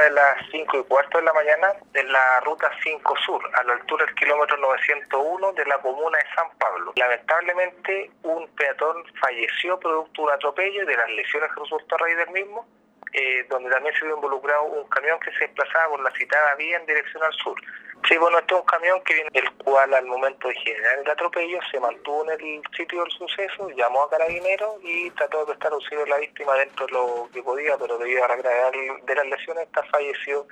de las 5 y cuarto de la mañana en la ruta 5 Sur, a la altura del kilómetro 901 de la comuna de San Pablo. Lamentablemente, un peatón falleció producto de un atropello y de las lesiones que resultó a raíz del mismo, eh, donde también se vio involucrado un camión que se desplazaba por la citada vía en dirección al sur. Sí, bueno, este es un camión que viene, el cual al momento de generar el atropello se mantuvo en el sitio del suceso, llamó a carabineros y trató de prestar auxilio a la víctima dentro de lo que podía, pero debido a la gravedad de las lesiones, esta falleció